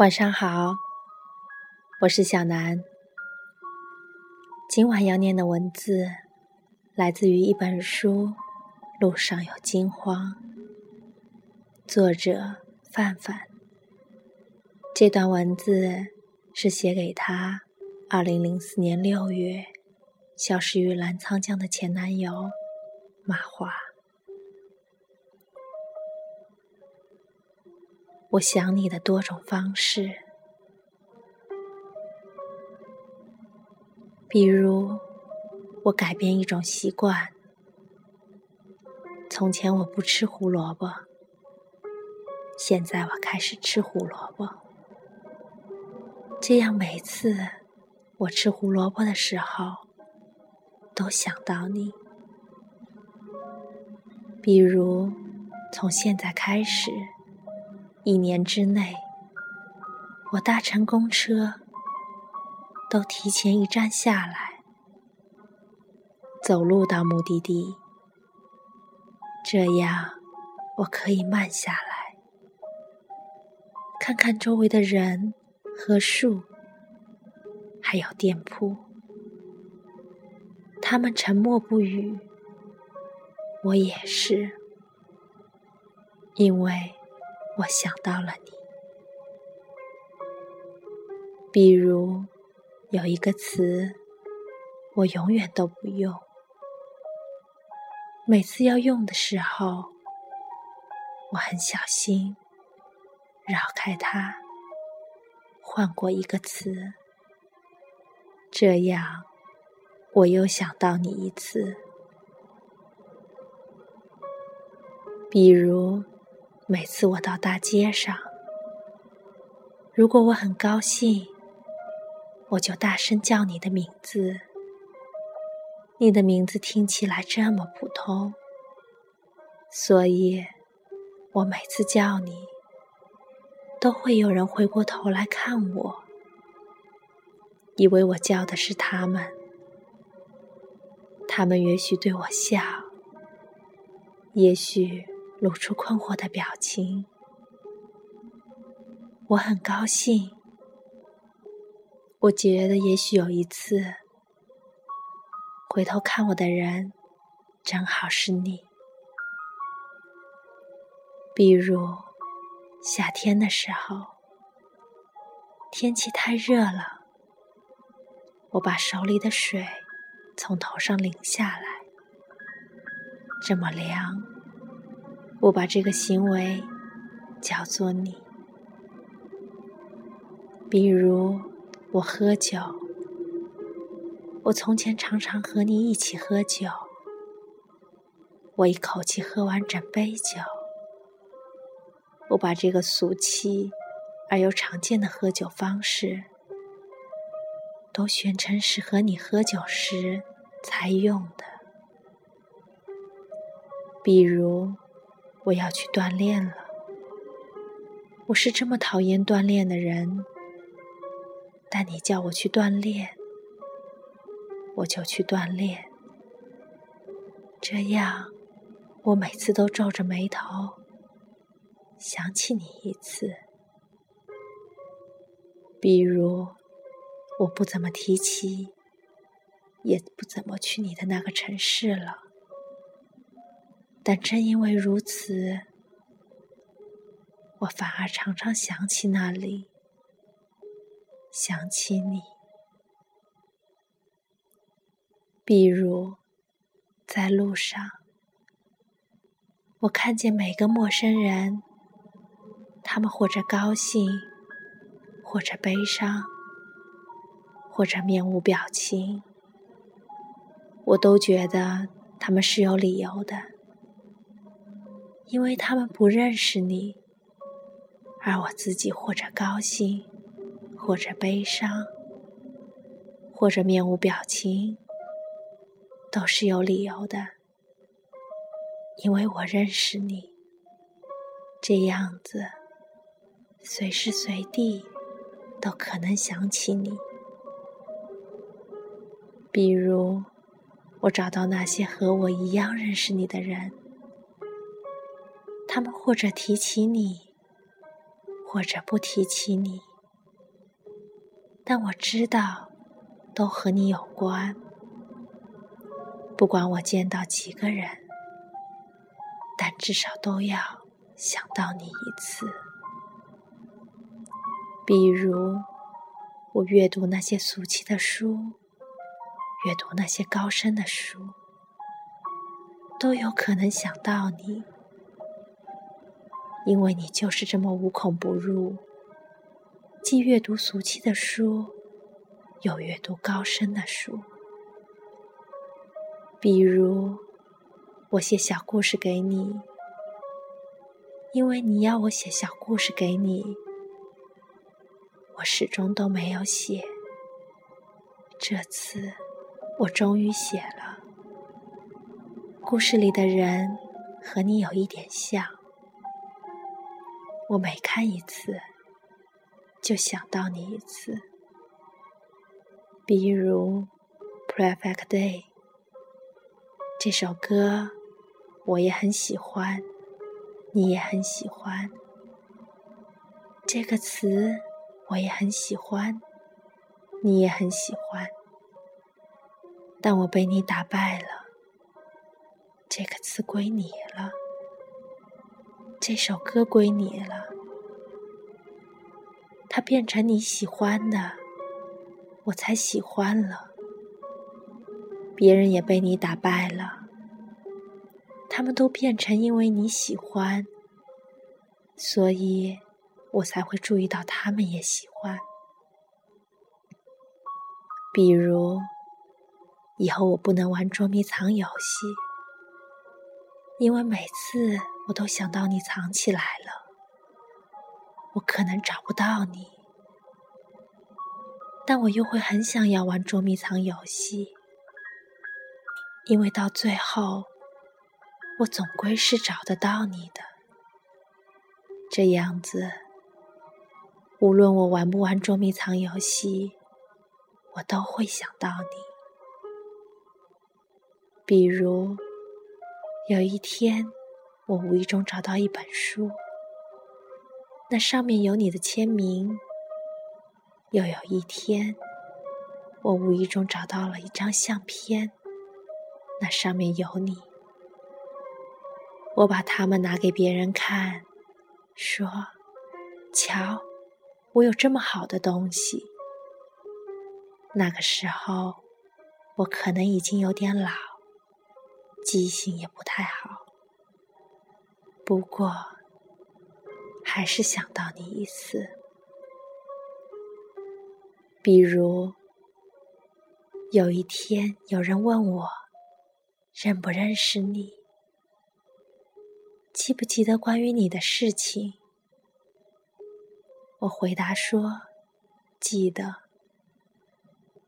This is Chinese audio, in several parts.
晚上好，我是小南。今晚要念的文字来自于一本书《路上有惊慌》，作者范范。这段文字是写给他二零零四年六月消失于澜沧江的前男友马华。我想你的多种方式，比如我改变一种习惯。从前我不吃胡萝卜，现在我开始吃胡萝卜。这样每次我吃胡萝卜的时候，都想到你。比如从现在开始。一年之内，我搭乘公车都提前一站下来，走路到目的地，这样我可以慢下来，看看周围的人和树，还有店铺，他们沉默不语，我也是，因为。我想到了你，比如有一个词，我永远都不用，每次要用的时候，我很小心绕开它，换过一个词，这样我又想到你一次，比如。每次我到大街上，如果我很高兴，我就大声叫你的名字。你的名字听起来这么普通，所以我每次叫你，都会有人回过头来看我，以为我叫的是他们。他们也许对我笑，也许。露出困惑的表情，我很高兴。我觉得也许有一次，回头看我的人，正好是你。比如夏天的时候，天气太热了，我把手里的水从头上淋下来，这么凉。我把这个行为叫做你，比如我喝酒，我从前常常和你一起喝酒，我一口气喝完整杯酒。我把这个俗气而又常见的喝酒方式，都选成是和你喝酒时才用的，比如。我要去锻炼了。我是这么讨厌锻炼的人，但你叫我去锻炼，我就去锻炼。这样，我每次都皱着眉头想起你一次。比如，我不怎么提起，也不怎么去你的那个城市了。但正因为如此，我反而常常想起那里，想起你。比如，在路上，我看见每个陌生人，他们或者高兴，或者悲伤，或者面无表情，我都觉得他们是有理由的。因为他们不认识你，而我自己或者高兴，或者悲伤，或者面无表情，都是有理由的。因为我认识你，这样子，随时随地都可能想起你。比如，我找到那些和我一样认识你的人。他们或者提起你，或者不提起你，但我知道都和你有关。不管我见到几个人，但至少都要想到你一次。比如，我阅读那些俗气的书，阅读那些高深的书，都有可能想到你，因为你就是这么无孔不入，既阅读俗气的书，又阅读高深的书。比如，我写小故事给你，因为你要我写小故事给你，我始终都没有写。这次，我终于写了。故事里的人和你有一点像，我每看一次，就想到你一次。比如，《Perfect Day》。这首歌我也很喜欢，你也很喜欢。这个词我也很喜欢，你也很喜欢。但我被你打败了。这个词归你了，这首歌归你了。它变成你喜欢的，我才喜欢了。别人也被你打败了，他们都变成因为你喜欢，所以我才会注意到他们也喜欢。比如，以后我不能玩捉迷藏游戏，因为每次我都想到你藏起来了，我可能找不到你，但我又会很想要玩捉迷藏游戏。因为到最后，我总归是找得到你的。这样子，无论我玩不玩捉迷藏游戏，我都会想到你。比如，有一天，我无意中找到一本书，那上面有你的签名；又有一天，我无意中找到了一张相片。那上面有你，我把它们拿给别人看，说：“瞧，我有这么好的东西。”那个时候，我可能已经有点老，记性也不太好，不过还是想到你一次。比如，有一天有人问我。认不认识你？记不记得关于你的事情？我回答说：“记得。”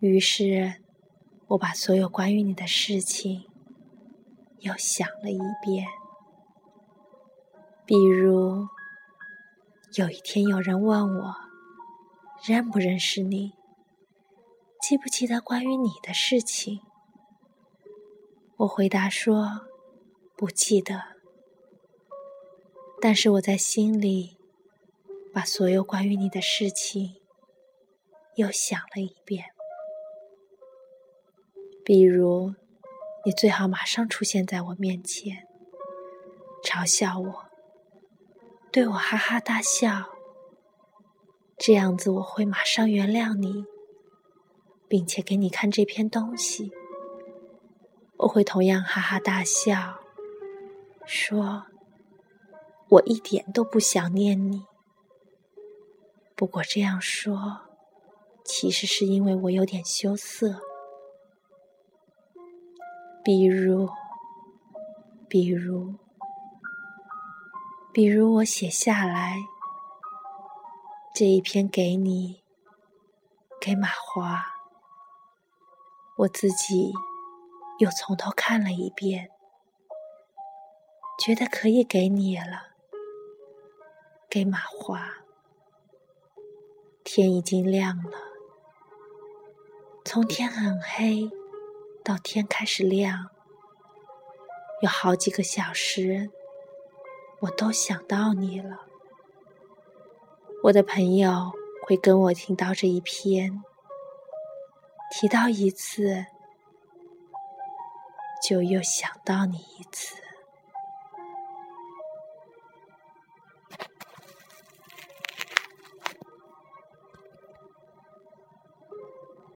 于是，我把所有关于你的事情又想了一遍。比如，有一天有人问我：“认不认识你？记不记得关于你的事情？”我回答说：“不记得。”但是我在心里把所有关于你的事情又想了一遍。比如，你最好马上出现在我面前，嘲笑我，对我哈哈大笑，这样子我会马上原谅你，并且给你看这篇东西。我会同样哈哈大笑，说：“我一点都不想念你。”不过这样说，其实是因为我有点羞涩。比如，比如，比如我写下来这一篇给你，给马华，我自己。又从头看了一遍，觉得可以给你了，给马华。天已经亮了，从天很黑到天开始亮，有好几个小时，我都想到你了。我的朋友会跟我听到这一篇，提到一次，就又想到你一次。